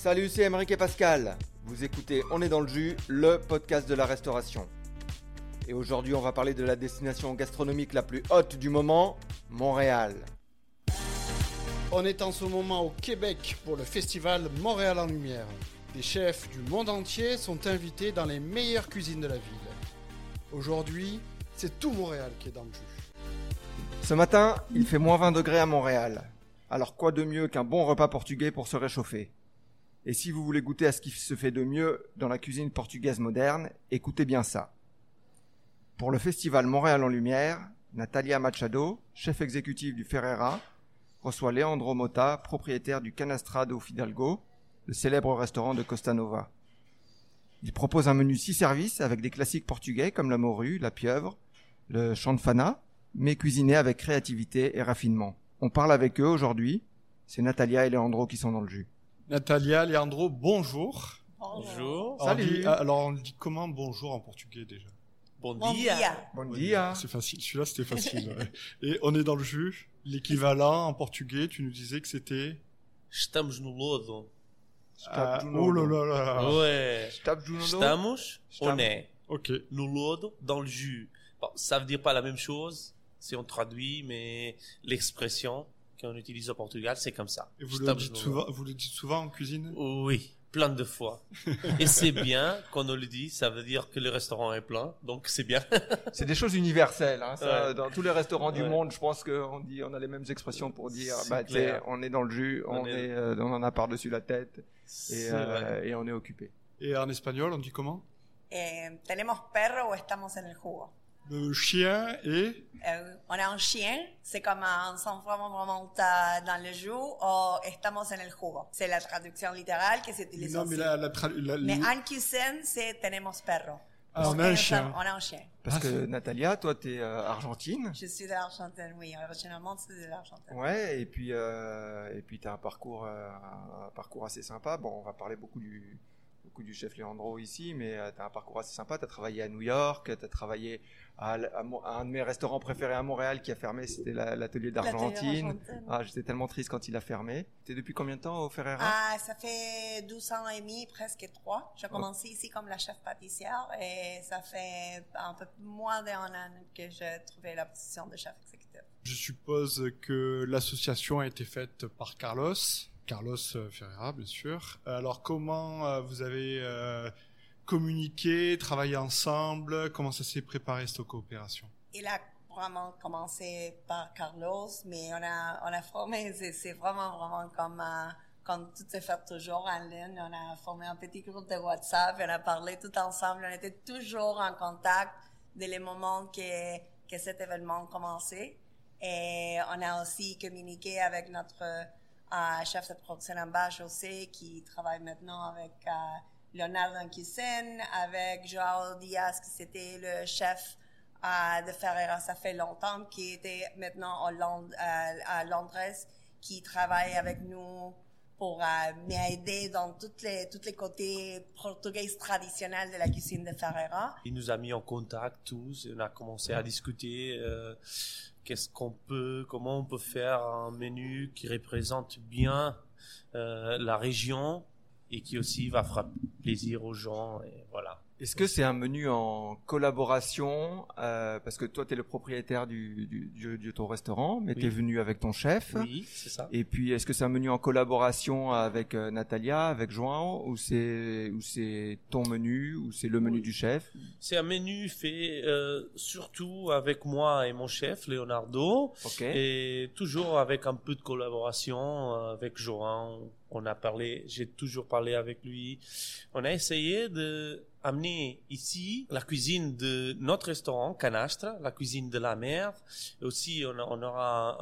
Salut, c'est Émeric et Pascal. Vous écoutez On est dans le jus, le podcast de la restauration. Et aujourd'hui, on va parler de la destination gastronomique la plus haute du moment, Montréal. On est en ce moment au Québec pour le festival Montréal en Lumière. Des chefs du monde entier sont invités dans les meilleures cuisines de la ville. Aujourd'hui, c'est tout Montréal qui est dans le jus. Ce matin, il fait moins 20 degrés à Montréal. Alors quoi de mieux qu'un bon repas portugais pour se réchauffer? Et si vous voulez goûter à ce qui se fait de mieux dans la cuisine portugaise moderne, écoutez bien ça. Pour le festival Montréal en Lumière, Natalia Machado, chef exécutif du Ferreira, reçoit Leandro Mota, propriétaire du Canastrado Fidalgo, le célèbre restaurant de Costa Nova. Il propose un menu six services avec des classiques portugais comme la morue, la pieuvre, le chanfana, mais cuisiné avec créativité et raffinement. On parle avec eux aujourd'hui. C'est Natalia et Leandro qui sont dans le jus. Natalia, Leandro, bonjour. Bonjour. Alors, on dit- alors on dit comment bonjour en portugais déjà Bon, dia. Bon dia. C'est facile, celui-là c'était facile. ouais. Et on est dans le jus. L'équivalent en portugais, tu nous disais que c'était... Estamos no lodo. Ah, oh là là là. Ouais. Estamos, Estamos. on est Ok. no lodo, dans le jus. Bon, ça veut dire pas la même chose si on traduit, mais l'expression qu'on utilise au Portugal, c'est comme ça. Et vous le, dites souvent, vous le dites souvent en cuisine? Oui, plein de fois. Et c'est bien qu'on on le dit, ça veut dire que le restaurant est plein, donc c'est bien. C'est des choses universelles. Hein, ça, Ouais. Dans tous les restaurants du Ouais. monde, je pense qu'on dit, on a les mêmes expressions pour dire, bah, on est dans le jus, on, On est- est, euh, on en a par-dessus la tête et, euh, et on est occupé. Et en espagnol, on dit comment? Eh, ¿Tenemos perro o estamos en el jugo? Le chien et... Eh, on a un chien, c'est comme un sans vraiment dans le jus, o estamos en el jugo. C'est la traduction littérale qui s'utilise Non, aussi. mais la, la, tra- la- Mais en cuisine, c'est tenemos perro. Ah, Donc, on a un chien. On a un chien. Parce Ah, que Natalia, toi, tu es argentine. Je suis de l'Argentine, oui. Originalement, c'est de l'Argentine. Ouais, et puis euh, et puis t'as un parcours euh, un parcours assez sympa. Bon, on va parler beaucoup du beaucoup du chef Leandro ici, mais euh, t'as un parcours assez sympa. T'as travaillé à New York, t'as travaillé à, un de mes restaurants préférés à Montréal qui a fermé, c'était la- l'atelier d'Argentine. Ah, j'étais tellement triste quand il a fermé. T'es depuis combien de temps au Ferreira? Ah, ça fait 12 ans et demi, presque 3. J'ai commencé ici comme la chef pâtissière et ça fait un peu moins d'un an que j'ai trouvé la position de chef exécutif. Je suppose que l'association a été faite par Carlos, Carlos euh, Ferreira, bien sûr. Alors, comment euh, vous avez euh, communiqué, travaillé ensemble? Comment ça s'est préparé cette coopération? Il a vraiment commencé par Carlos, mais on a, on a formé, c'est vraiment, vraiment comme, comme tout se fait toujours en ligne. On a formé un petit groupe de WhatsApp on a parlé tout ensemble. On était toujours en contact dès le moment que, que cet événement commençait. Et on a aussi communiqué avec notre euh, chef de bâche aussi, qui travaille maintenant avec euh, Leonardo en cuisine, avec Joao Diaz, qui c'était le chef euh, de Ferreira, ça fait longtemps, qui était maintenant Londres, à Londres, qui travaille avec nous pour euh, m'aider dans toutes les, tous les côtés portugais traditionnels de la cuisine de Ferreira. Il nous a mis en contact tous et on a commencé à discuter euh, qu'est-ce qu'on peut, comment on peut faire un menu qui représente bien euh, la région et qui aussi va faire plaisir aux gens et voilà. Est-ce que c'est un menu en collaboration euh, Parce que toi, tu es le propriétaire du, du, du- de ton restaurant, mais Oui. tu es venu avec ton chef. Oui, c'est ça. Et puis, est-ce que c'est un menu en collaboration avec euh, Natalia, avec João, ou c'est ou c'est ton menu, ou c'est le menu Oui. du chef? C'est un menu fait euh, surtout avec moi et mon chef Leonardo Ok. et toujours avec un peu de collaboration euh, avec Johan. On a parlé, j'ai toujours parlé avec lui. On a essayé de amener ici la cuisine de notre restaurant Canastre, la cuisine de la mer. Et aussi, on, aura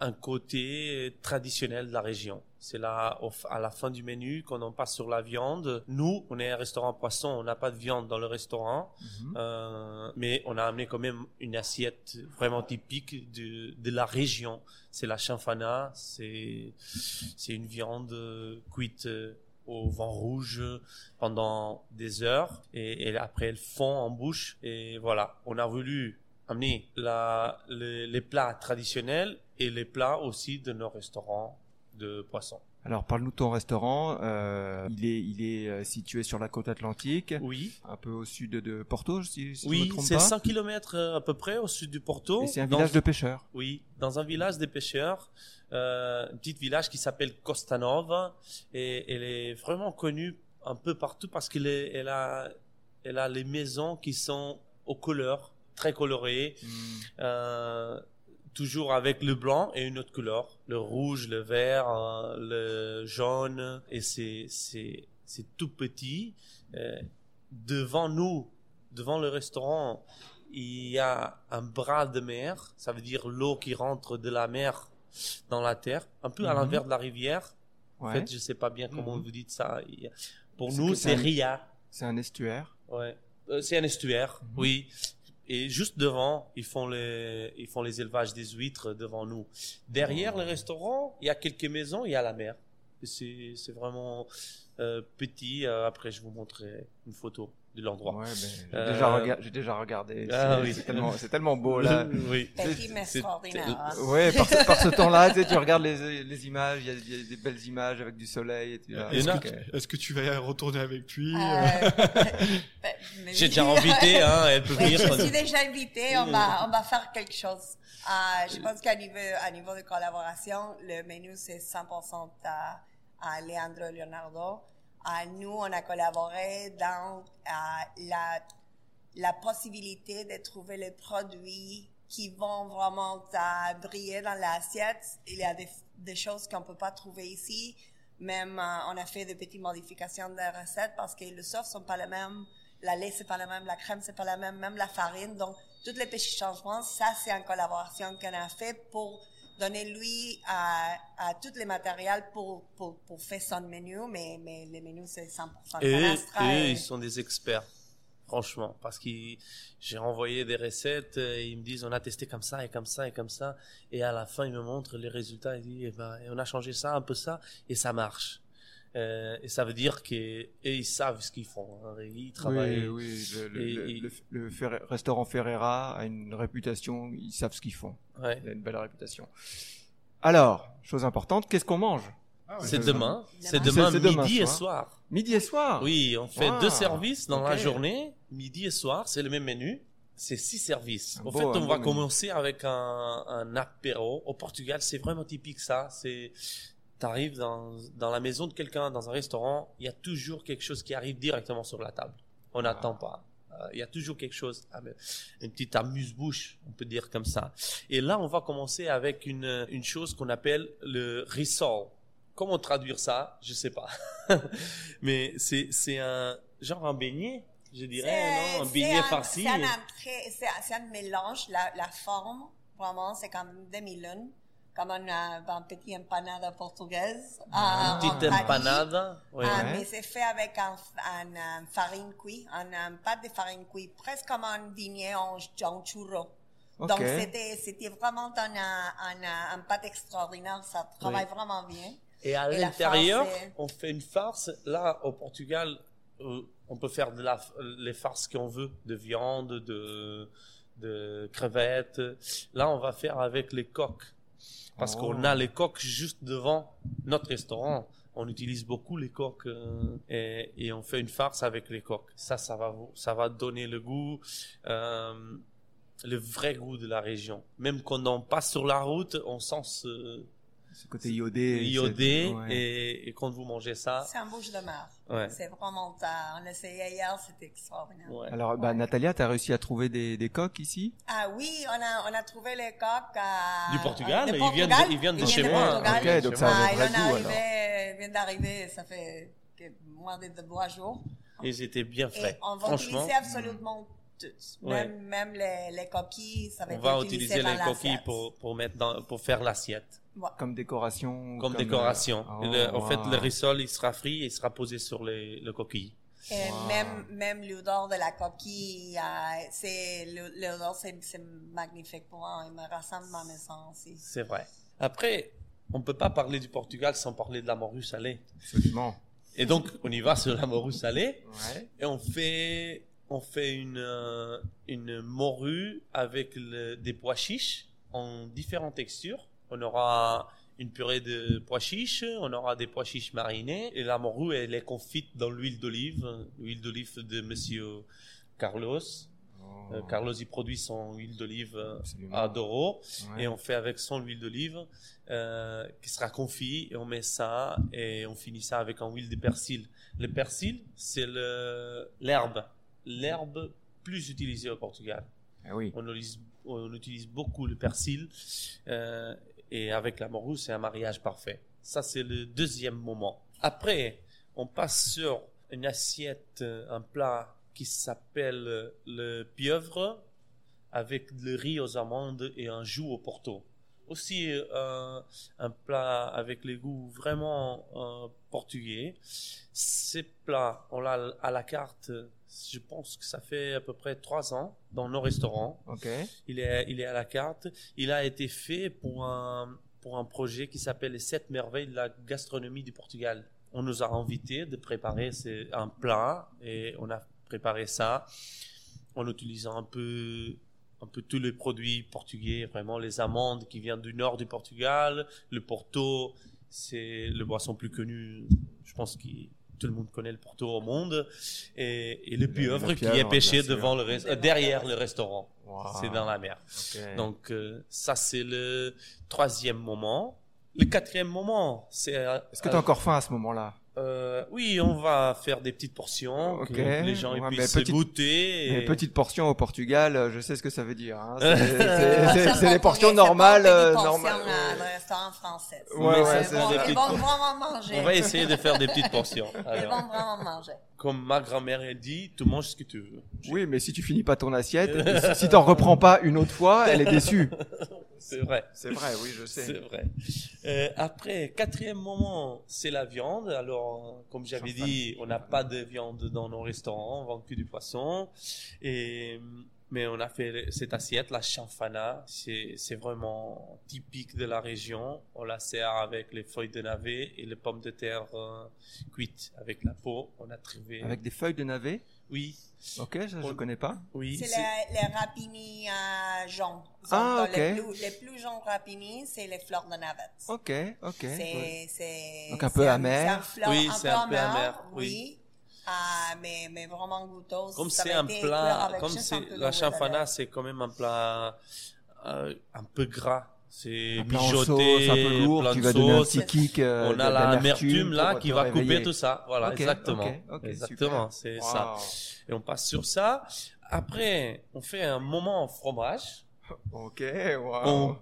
un, un côté traditionnel de la région. C'est là, au- à la fin du menu, quand on passe sur la viande. Nous, on est un restaurant poisson, on n'a pas de viande dans le restaurant. Mhm. Euh, mais on a amené quand même une assiette vraiment typique de, de la région. C'est la chanfana, c'est c'est une viande euh, cuite euh, au vent rouge pendant des heures et, après elle fond en bouche et voilà. On a voulu amener la, les, les plats traditionnels et les plats aussi de nos restaurants de poisson. Alors parle-nous de ton restaurant. Euh, il est, il est euh, situé sur la côte atlantique, Oui. un peu au sud de Porto, si, si je me Oui, c'est pas. 100 km à peu près au sud du Porto. Et c'est un Dans- village de pêcheurs. Oui, dans un village des pêcheurs, euh, un petit village qui s'appelle Costanova, et elle est vraiment connue un peu partout parce qu'elle elle a, elle a les maisons qui sont aux couleurs très colorées, Hmm. euh, toujours avec le blanc et une autre couleur, le rouge, le vert, euh, le jaune, et c'est c'est c'est tout petit. Euh, devant nous, devant le restaurant, il y a un bras de mer, ça veut dire l'eau qui rentre de la mer dans la terre, un peu à Mhm. l'envers de la rivière. En Ouais. fait, je sais pas bien comment Mhm. vous dites ça. Pour C'est nous, c'est un- Ria. C'est un estuaire. Ouais. Euh, c'est un estuaire, Mhm. oui. Et juste devant, ils font les, ils font les élevages des huîtres devant nous. Derrière Oh. le restaurant, il y a quelques maisons, il y a la mer. C'est, c'est vraiment euh, petit. Euh, après, je vous montrerai une photo de l'endroit. Ouais, ben, j'ai Euh, déjà, rega- j'ai déjà regardé. Ah c'est oui. c'est tellement, c'est tellement beau là. oui. C'est- extraordinaire. hein. Ouais, par ce, par ce temps-là, tu, sais, tu regardes les, les images, il y, a, il y a des belles images avec du soleil et tu là. Est-ce que tu vas retourner avec lui Euh, euh, mais J'ai déjà invité, hein, elle peut Oui, venir. je suis déjà invitée. On va, on va faire quelque chose. Euh, je pense qu'à niveau, à niveau de collaboration, le menu, c'est 100% à, à Leandro Leonardo. Nous, on a collaboré dans la, la possibilité de trouver les produits qui vont vraiment briller dans l'assiette. Il y a des, choses qu'on peut pas trouver ici. Même, euh, on a fait des petites modifications de recettes parce que les sauces sont pas les mêmes, la lait c'est pas la même, la crème c'est pas la même, même la farine. Donc, tous les petits changements, ça c'est en collaboration qu'on a fait pour donner lui à, à tous les matériels pour, pour, pour faire son menu, mais, mais le menu c'est 100% Et eux, et- ils sont des experts, franchement, parce que j'ai envoyé des recettes, euh, ils me disent on a testé comme ça et comme ça et comme ça, et à la fin ils me montrent les résultats, ils disent eh ben, on a changé ça, un peu ça, et ça marche. Euh, et ça veut dire qu'ils ils savent ce qu'ils font, hein, ils travaillent. Oui, oui, le, le- Et- le- et- le- le Ferre- restaurant Ferreira a une réputation, ils savent ce qu'ils font. Ouais. Il a une belle réputation. Alors, chose importante, qu'est-ce qu'on mange? Ah ouais. C'est demain, c'est Demain. midi et soir. Midi et soir? Oui, on fait Wow. deux services dans la journée, midi et soir, c'est le même menu. C'est six services. Un En beau- fait, on va menu. commencer avec un, un apéro. Au Portugal, c'est vraiment typique ça. C'est, t'arrives dans, dans la maison de quelqu'un, dans un restaurant, il y a toujours quelque chose qui arrive directement sur la table. On Ah. n'attend pas. Euh, Il y a toujours quelque chose, une petite amuse-bouche, on peut dire comme ça. Et là, on va commencer avec une, une chose qu'on appelle le risol. Comment traduire ça? Je sais pas. Mais c'est c'est un genre un beignet, je dirais, non? Un beignet farci. C'est un, un- c'est un mélange, la, la forme, vraiment, c'est comme une demi-lune, comme un, euh, un petit empanada portugaise. Ah, euh, Une petite empanada. Ouais. Ah, mais c'est fait avec un, un, farine cuite, un, un pâte de farine cuite, presque comme un beignet en, en churro. Donc c'était c'était vraiment un, un, pâte extraordinaire, ça travaille vraiment bien. Et à Et l'intérieur, farce on fait une farce. Là, au Portugal, euh, on peut faire de la, les farces qu'on veut, de viande, de, de crevettes. Là, on va faire avec les coques. Parce Oh. qu'on a les coques juste devant notre restaurant. On utilise beaucoup les coques euh, et, et on fait une farce avec les coques. Ça, ça va, ça va donner le goût, euh, le vrai goût de la région. Même quand on passe sur la route, on sent ce, Ce côté iodé. iodé ouais. et, et quand vous mangez ça, C'est un bouche de mer. ouais. C'est vraiment, ça. on l'essayait hier, c'était extraordinaire. ouais. Alors, bah, Natalia, t'as réussi à trouver des, des coques ici? Ah oui, on a, on a trouvé les coques à... Du Portugal, ils viennent de- ils viennent de chez viennent moi. Ok, donc ça a Ah, un vrai en est goût, arrivé, il vient d'arriver, ça fait moins de trois jours. Ils étaient bien Et frais. on va Franchement, utiliser absolument toutes. Ouais. Même, les, les coquilles, ça va on être va utiliser les coquilles pour, pour mettre dans, pour faire l'assiette. Comme décoration Comme, euh, décoration. oh, le- en fait, wow. le rissole, il sera frit et il sera posé sur les, le coquille. Et Wow. même, même l'odeur de la coquille, euh, c'est, l'odeur, c'est, c'est magnifique pour moi. Il me ressemble à ma maison aussi. C'est vrai. Après, on peut pas parler du Portugal sans parler de la morue salée. Absolument. Et donc, on y va sur la morue salée. Ouais. Et on fait, on fait une, euh, une morue avec le- des pois chiches en différentes textures. On aura une purée de pois chiches, on aura des pois chiches marinés, et la morue, elle est confite dans l'huile d'olive, l'huile d'olive de monsieur Carlos. Euh, Carlos, il produit son huile d'olive euh, à Doro, Ouais. et on fait avec son huile d'olive, euh, qui sera confit, et on met ça, et on finit ça avec un huile de persil. Le persil, c'est l'herbe, l'herbe plus utilisée au Portugal. Ah oui. On utilise, on utilise beaucoup le persil euh, et avec la morue, c'est un mariage parfait. Ça, c'est le deuxième moment. Après, on passe sur une assiette, euh, un plat qui s'appelle euh, le pieuvre avec le riz aux amandes et un jus au porto. Aussi euh, un plat avec les goûts vraiment euh, portugais. Ces plats, on l'a à la carte, je pense que ça fait à peu près trois ans dans nos restaurants. Il est, il est à la carte. Il a été fait pour un, pour un projet qui s'appelle les sept merveilles de la gastronomie du Portugal. On nous a invités de préparer un plat et on a préparé ça en utilisant un peu, un peu tous les produits portugais, vraiment les amandes qui viennent du nord du Portugal, le Porto, c'est le boisson plus connu, je pense que tout le monde connaît le Porto au monde, et, et le pieuvre qui est pêché devant le euh, derrière le restaurant. Wow. C'est dans la mer. Donc euh, ça c'est le troisième moment. Le quatrième moment, c'est. euh, Est-ce que tu as encore faim à ce moment-là? Euh, oui, on va faire des petites portions, Ok. que les gens ils Ouais, mais puissent petite- goûter. Une et- petite portion au Portugal, euh, je sais ce que ça veut dire. hein. C'est- comprend portions normales. des euh, portions normales. à un restaurant français. Ouais, Mais ouais, c'est c'est bon, des ça. ils petites- vont vraiment manger. On va essayer de faire des petites portions. Ils vont vraiment manger. comme ma grand-mère elle dit, tu manges ce que tu veux. Oui, mais si tu finis pas ton assiette, si t'en reprends pas une autre fois, elle est déçue. C'est vrai. C'est vrai, oui, je C'est sais. vrai. Euh, après, quatrième moment, c'est la viande. Alors, comme j'avais dit, on n'a pas de viande dans nos restaurants, on vend que du poisson. Et, mais on a fait cette assiette, la chanfana. C'est, c'est vraiment typique de la région. On la sert avec les feuilles de navet et les pommes de terre euh, cuites avec la peau. On a trouvé. Avec des feuilles de navet? Oui, Ok, ça, je On- connais pas. oui. C'est les, les rapini euh, jaunes. Ah, Les, ok. plus, les plus jaunes rapini, c'est les fleurs de navette. Ok, ok. C'est, c'est, Donc un peu c'est amer. c'est un fleur- Oui, un c'est peu un peu amer, oui. oui. Ah, mais, mais vraiment goûteuse. Comme c'est un plat, comme c'est la chanfana, c'est quand même un plat euh, un peu gras. C'est en mijoté, un peu lourd, plein qui de va donner un sauce. petit kick. euh, On a d'amertume l'amertume là qui va réveiller. couper tout ça. Voilà, exactement. exactement, c'est Wow. ça. Et on passe sur ça. Après, on fait un moment fromage Ok, wow.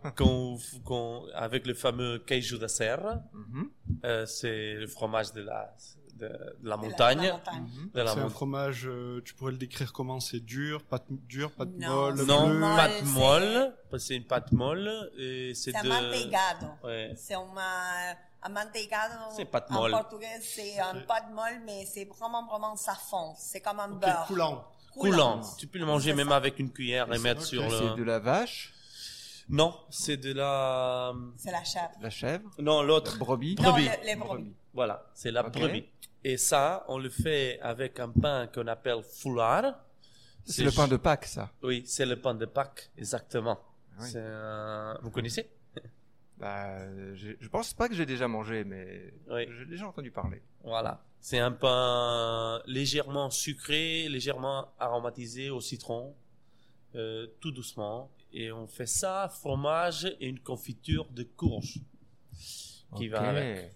qu'on- avec le fameux queijo da serra. Mhm, Euh, c'est le fromage de la, de, de la De la- montagne. la montagne. mhm. De la C'est un montagne. fromage, euh, tu pourrais le décrire comment? C'est dur, pâte dure, pâte Non, molle, Non, molle, pâte c'est- molle, c'est une pâte molle et c'est C'est un de. manteigado. Ouais. C'est un, un manteigado. C'est pâte En molle. portugais, c'est un pâte molle, mais c'est vraiment, vraiment ça fond. C'est comme un Ok, beurre. coulant. Coulant. Tu peux le manger même ça. avec une cuillère et C'est mettre sur C'est de le. la vache, Non, c'est de la. C'est la chèvre. la chèvre, Non, la l'autre. brebis. Non, Brebis. le- les brebis. Voilà, c'est la brebis. Et ça, on le fait avec un pain qu'on appelle foulard. C'est le pain de Pâques, ça. Oui, c'est le pain de Pâques, exactement. Ah oui. C'est un- Vous connaissez? Bah, euh, j'ai- je pense pas que j'ai déjà mangé, mais Oui. j'ai déjà entendu parler. Voilà. C'est un pain légèrement sucré, légèrement aromatisé au citron, euh, tout doucement. Et on fait ça, fromage et une confiture de courge qui Ok. va avec.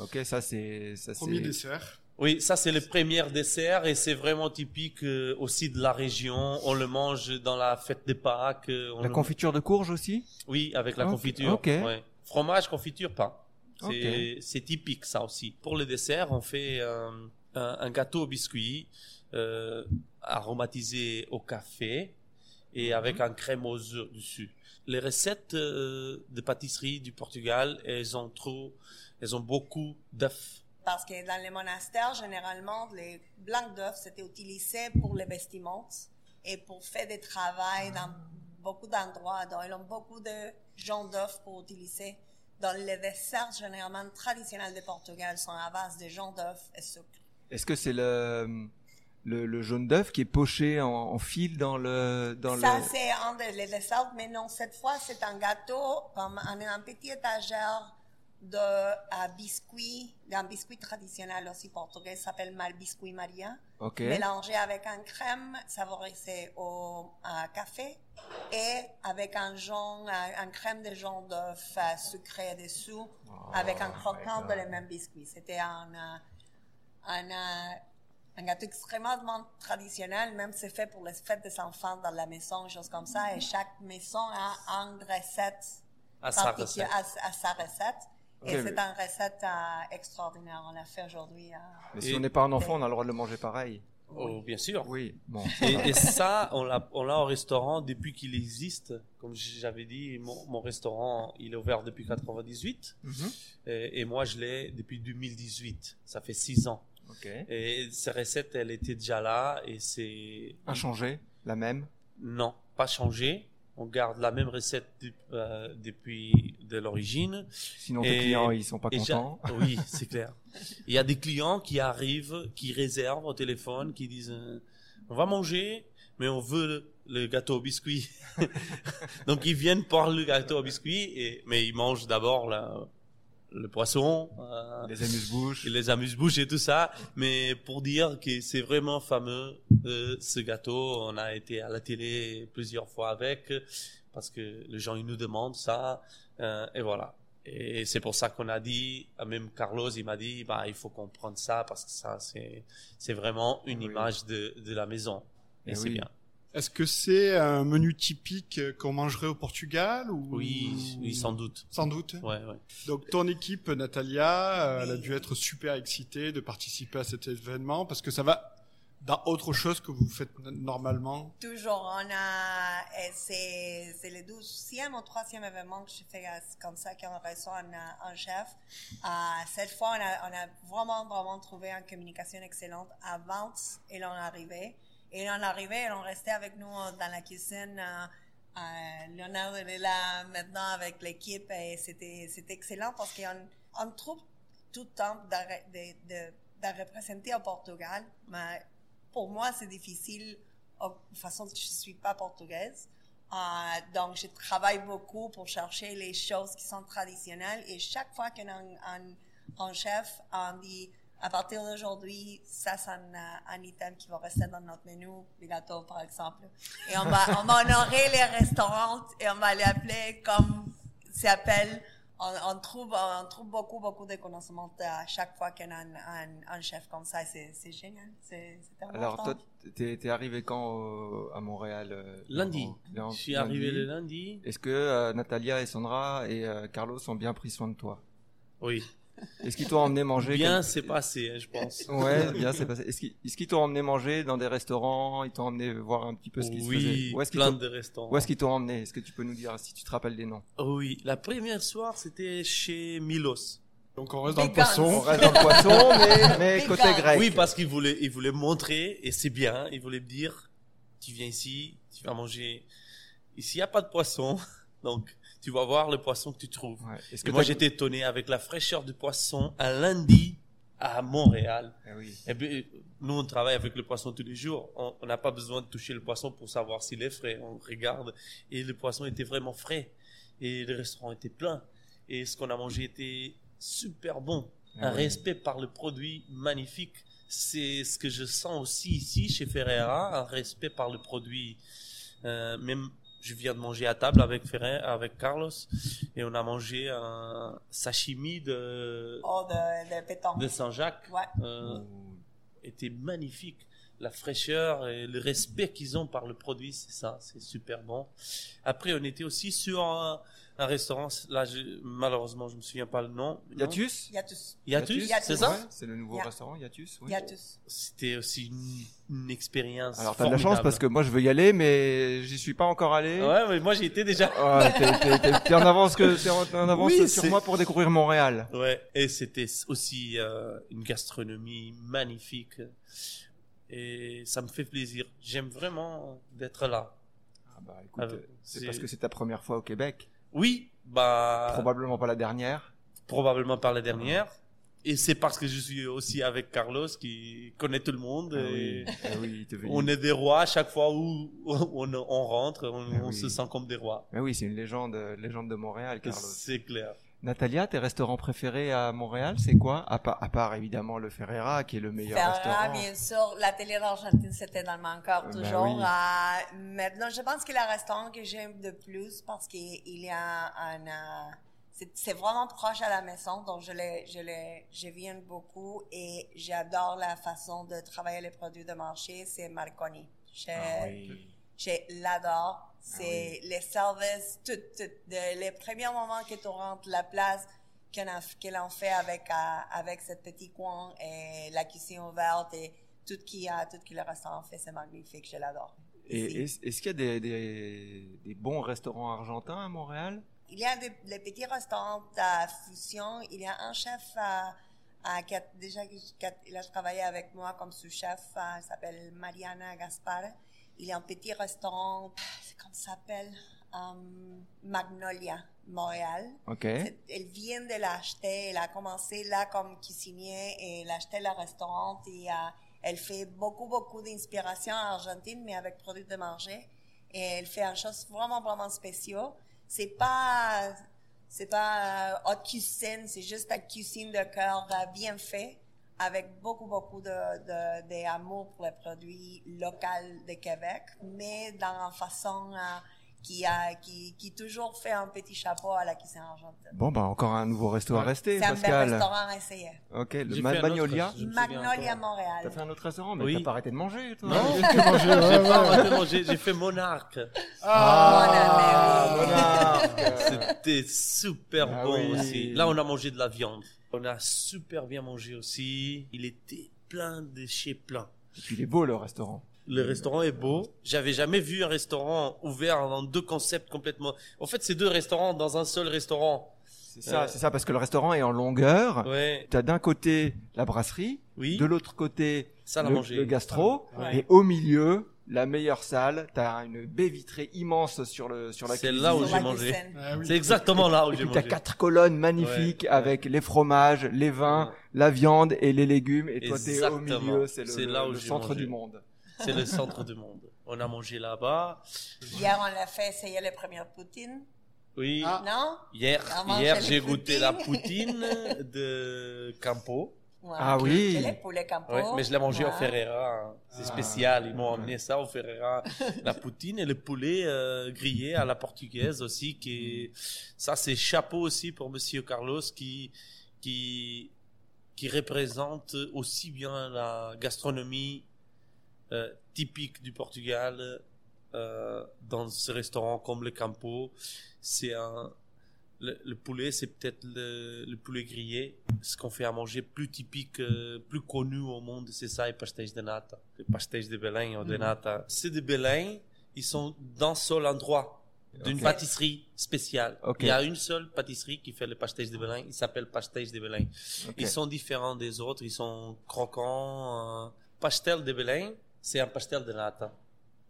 Ok, ça c'est ça Premier dessert. Oui, ça c'est le premier dessert et c'est vraiment typique euh, aussi de la région. On le mange dans la fête des Pâques. euh, on La le- confiture de courge aussi? Oui, avec la confiture. ok. ouais. Fromage, confiture, pain. C'est Ok. c'est typique ça aussi. Pour le dessert, on fait euh, un, un gâteau au biscuit euh, aromatisé au café et Mhm. avec un crème aux œufs dessus. Les recettes euh, de pâtisserie du Portugal, elles ont trop, elles ont beaucoup d'œufs. Parce que dans les monastères, généralement, les blancs d'œufs, c'était utilisé pour les vestiments et pour faire des travaux dans beaucoup d'endroits. Donc, ils ont beaucoup de gens d'œufs pour utiliser. Dans les desserts, généralement, traditionnels du Portugal sont à base de gens d'œufs et sucre. Est-ce que c'est le, le le jaune d'œuf qui est poché en, en fil dans le dans Ça, le. c'est un des les desserts, mais non, cette fois, c'est un gâteau, comme un, un petit étagère de à biscuit, d'un biscuit traditionnel aussi portugais, s'appelle mal biscuit Maria, Ok. mélangé avec un crème savorisé au café et avec un jaune, un, un crème de jaune d'œuf euh, sucré dessous, avec un croquant de les mêmes biscuits. C'était un, euh, un, euh, un gâteau extrêmement traditionnel, même c'est fait pour les fêtes des enfants dans la maison, choses comme ça, et chaque maison a une recette À sa particulière- recette. à, à sa recette. Et c'est une recette euh, extraordinaire. On l'a fait aujourd'hui. euh, Mais si on n'est pas un enfant, on a le droit de le manger pareil. Oh, bien sûr. Oui, bon. Et, et ça, on l'a, on l'a au restaurant depuis qu'il existe. Comme j'avais dit, mon, mon restaurant, il est ouvert depuis 98. Mhm. Et, et moi, je l'ai depuis 2018. Ça fait six ans. Et ces recettes, elle était déjà là. Et c'est... Inchangé, la même. Non, pas changé. On garde la même recette de- euh, depuis de l'origine. Sinon, Et- clients, ils sont pas contents. Oui, c'est clair. Il y a des clients qui arrivent, qui réservent au téléphone, qui disent euh, on va manger, mais on veut le, le gâteau au biscuit. Donc ils viennent pour le gâteau au biscuit, et, mais ils mangent d'abord la- le poisson, euh, Les amuse-bouches. les amuse-bouches et tout ça. Mais pour dire que c'est vraiment fameux euh, ce gâteau, on a été à la télé plusieurs fois avec parce que les gens ils nous demandent ça euh, et voilà. Et c'est pour ça qu'on a dit, euh, même Carlos, il m'a dit, bah, il faut qu'on prenne ça parce que ça, c'est, c'est vraiment une Oui. image de, de la maison. Et Eh c'est oui. bien. Est-ce que c'est un menu typique qu'on mangerait au Portugal ou Oui, oui, sans doute. Sans doute. Ouais, ouais. Donc ton équipe, Natalia, euh, elle a dû être super excitée de participer à cet événement parce que ça va dans autre chose que vous faites normalement. Toujours, on a, et c'est, le douzième ou troisième événement que je fais euh, comme ça, qu'on reçoit un, euh, un chef. Cette fois, on a, on a vraiment, vraiment trouvé une communication excellente avant et l'on arrivait. Et l'on arrivait on restait avec nous euh, dans la cuisine. Euh, Léonard il est là maintenant avec l'équipe et c'était, excellent parce qu'on on trouve tout le temps de, de, de, de représenter au Portugal, mais pour moi, c'est difficile, de façon, je ne suis pas portugaise. Euh, donc, je travaille beaucoup pour chercher les choses qui sont traditionnelles. Et chaque fois qu'on chef, on dit, à partir d'aujourd'hui, ça, c'est un, un item qui va rester dans notre menu, les gâteaux, par exemple. Et on va, on va honorer les restaurants et on va les appeler comme s'appelle. On, on trouve, on trouve beaucoup, beaucoup de connaissances à chaque fois qu'on a un, un, un chef comme ça. C'est, c'est génial. C'est, Alors, toi, t'es t'es arrivé quand euh, à Montréal euh, Lundi. Je suis arrivé le lundi. Est-ce que euh, Natalia et Sandra et euh, Carlos ont bien pris soin de toi? Oui. Est-ce qu'ils t'ont emmené manger Bien, c'est passé, hein, je pense. Ouais, bien, c'est passé. Est-ce qu'ils qu'ils t'ont emmené manger dans des restaurants Ils t'ont emmené voir un petit peu ce qui se faisait? Oui, est-ce qu'ils plein de restaurants. Où est-ce qu'ils t'ont emmené? Est-ce que tu peux nous dire si tu te rappelles des noms? Oui, la première soir, c'était chez Milos. Donc on reste dans le guns. On poisson. reste dans le poisson, mais, côté guns. grec. Oui, parce qu'il voulait, il voulait montrer, et c'est bien, il voulait me dire, tu viens ici, tu vas manger. Ici, il n'y a pas de poisson, donc tu vas voir le poisson que tu trouves. Ouais. Est-ce Et que moi, j'étais étonné avec la fraîcheur du poisson un lundi à Montréal. Eh oui. Et puis, nous, on travaille avec le poisson tous les jours. On on n'a pas besoin de toucher le poisson pour savoir s'il est frais. On regarde. Et le poisson était vraiment frais. Et le restaurant était plein. Et ce qu'on a mangé était super bon. Ah un oui. respect par le produit magnifique. C'est ce que je sens aussi ici chez Ferreira, un respect par le produit. Euh, même, je viens de manger à table avec Ferrer, avec Carlos, et on a mangé un sashimi de, Oh, de, de pétanque. de Saint-Jacques. Ouais. Euh, était magnifique. La fraîcheur et le respect qu'ils ont par le produit, c'est ça, c'est super bon. Après, on était aussi sur un, un restaurant, là, je- malheureusement, je me souviens pas le nom. Yatus Yatus. Yatus, Yatus. c'est ça Ouais, C'est le nouveau restaurant Yatus. oui. Yatus. C'était aussi une, une expérience. Alors t'as de la chance parce que moi je veux y aller, mais j'y suis pas encore allé. Ouais, mais moi j'y étais déjà. Ouais, t'es- en avance que t'es en, en avance Oui, sur c'est- moi pour découvrir Montréal. Ouais, et c'était aussi euh, une gastronomie magnifique. Et ça me fait plaisir. J'aime vraiment d'être là. Ah bah écoute, Ah, euh, c'est parce que c'est ta première fois au Québec, Oui, bah probablement pas la dernière. probablement par la dernière. Et c'est parce que je suis aussi avec Carlos qui connaît tout le monde. Ah et oui, ah oui, On est des rois à chaque fois où on, on rentre, on, Ah on oui. se sent comme des rois. Mais oui, c'est une légende, euh, légende de Montréal, Carlos. C'est clair. Natalia, tes restaurants préférés à Montréal, c'est quoi? À part, à part évidemment le Ferreira, qui est le meilleur Ferrara, restaurant. bien sûr. L'atelier d'Argentine, c'était dans mon cœur Ben toujours. oui. Euh, maintenant, je pense que le restaurant que j'aime de plus, parce qu'il y a un... euh, c'est- vraiment proche à la maison, donc je je je viens beaucoup et j'adore la façon de travailler les produits de marché, c'est Marconi. Ah oui. Je l'adore. C'est les services, tout, tout, de- les premiers moments que tu rentres, la place qu'elle en fait avec, euh, avec ce petit coin et la cuisine ouverte et tout qui a, tout qui le restaurant fait, c'est magnifique, je l'adore. Et est-ce qu'il y a des, des, des bons restaurants argentins à Montréal? Il y a des, des petits restaurants à fusion. Il y a un chef à, à- qui a déjà qui a, il a travaillé avec moi comme sous-chef. euh, Il s'appelle Mariana Gaspar. Il y a un petit restaurant, c'est comment ça s'appelle Um, Magnolia, Montréal. Ok. Elle vient de l'acheter. Elle a commencé là comme cuisinier et elle a acheté le restaurant et euh, elle fait beaucoup, beaucoup d'inspiration en Argentine, mais avec produits de manger. Et elle fait une chose vraiment, vraiment spéciale. C'est pas, c'est pas euh, haute cuisine, c'est juste la cuisine de cœur euh, bien fait avec beaucoup, beaucoup de, de, d'amour pour les produits locaux de Québec, mais dans une façon euh, qui, a, qui, qui toujours fait un petit chapeau à la cuisine argentine. Bon, bah encore un nouveau resto à rester, C'est un bel restaurant à essayer. Ok, le Ma- Magnolia. Magnolia. Montréal. T'as fait un autre restaurant, mais Oui. t'as pas arrêté de manger, toi. Non, ouais, j'ai ouais. pas arrêté de manger, j'ai fait Monarque. Ah, Monarque. Monarque. C'était super Ah bon oui. aussi. Là, on a mangé de la viande. On a super bien mangé aussi. Il était plein de chez plein. Et puis il est beau le restaurant. Le restaurant est beau. J'avais jamais vu un restaurant ouvert dans deux concepts complètement. En fait, c'est deux restaurants dans un seul restaurant. C'est ça, Euh. c'est ça, parce que le restaurant est en longueur. Ouais. T'as d'un côté la brasserie, Oui. de l'autre côté à le, manger. le gastro, Ouais. et au milieu la meilleure salle. T'as une baie vitrée immense sur le sur la C'est là où j'ai mangé. Ah oui. C'est exactement là où j'ai puis t'as mangé. quatre colonnes magnifiques Ouais, avec les fromages, les vins, la viande et les légumes. Et toi t'es au milieu, c'est le, C'est là où le j'ai centre mangé. du monde. C'est le centre du monde. On a mangé là-bas. Hier, on l'a fait essayer les premières poutines. Oui. Ah. Non? Hier, hier j'ai goûté la poutine de Campo. Ouais. Ah oui. C'est les poulets campo. Ouais, mais je l'ai mangé au Ouais. Hein. C'est Ah. spécial. Ils m'ont amené ça au Ferreira. La poutine et le poulet euh, grillé à la portugaise aussi. Qui est- Ça, c'est chapeau aussi pour Monsieur Carlos qui, qui, qui représente aussi bien la gastronomie typique du Portugal euh, dans ce restaurant comme le Campo. C'est un, le, le poulet, c'est peut-être le, le poulet grillé. Ce qu'on fait à manger plus typique, euh, plus connu au monde, c'est ça, les pastéis de nata. Les pastéis de Belém ou de nata. C'est de Belém, ils sont dans un seul endroit d'une pâtisserie spéciale. Il y a une seule pâtisserie qui fait les pastéis de Belém, il s'appelle pastéis de Belém. Ils sont différents des autres, ils sont croquants. euh. Pastel de Belém, c'est un pastel de nata.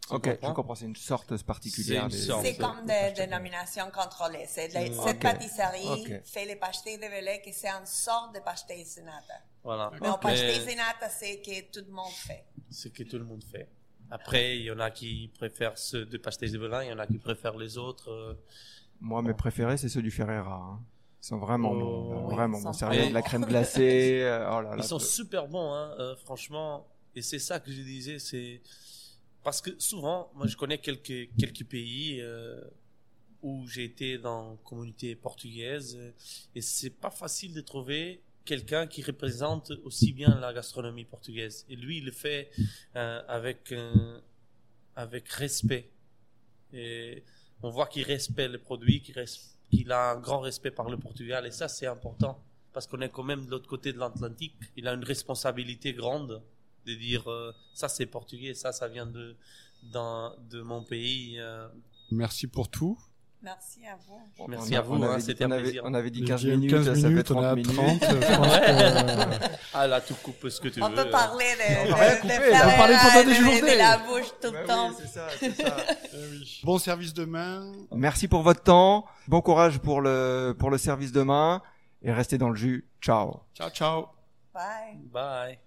Tu Ok, je comprends? C'est une sorte particulière. C'est. C'est comme des dénominations contrôlées. C'est Mm. cette pâtisserie fait les pastéis de Belém, qui c'est une sorte de pastéis de nata. Voilà. Mais au pastéis de nata, c'est que tout le monde fait. ce que tout le monde fait. Après, il y en a qui préfèrent ceux de pastéis de Belém, il y en a qui préfèrent les autres. euh. Moi, mes préférés, c'est ceux du Ferreira. hein. Ils sont vraiment Oh, bons. oui, vraiment bons. Sérieux, de la crème glacée. euh, oh là là. Ils sont super bons, hein, euh, franchement. Et c'est ça que je disais, c'est parce que souvent, moi, je connais quelques quelques pays euh, où j'ai été dans communauté portugaise euh, et c'est pas facile de trouver quelqu'un qui représente aussi bien la gastronomie portugaise. Et lui, il le fait euh, avec avec respect. Et on voit qu'il respecte le produit, qu'il a un grand respect par le Portugal. Et ça, c'est important. Parce qu'on est quand même de l'autre côté de l'Atlantique. Il a une responsabilité grande de dire euh, ça, c'est portugais, ça, ça vient de, dans, de mon pays. euh. Merci pour tout. Merci à vous. Bon, Merci on à vous, on hein, avait- c'était on un avait- plaisir. On avait dit Il 15 y a eu minutes, 15 ça fait minutes, 30 on est à minutes. 30. je pense que- Ah là, tu coupes ce que tu On veux. peut parler de, On va rien de, là. On pendant et des de- journées. de la bouche tout Bah le oui, temps. c'est ça, c'est ça. Oui. Bon service demain. Merci pour votre temps. Bon courage pour le, pour le service demain. Et restez dans le jus. Ciao. Ciao, ciao. Bye. Bye.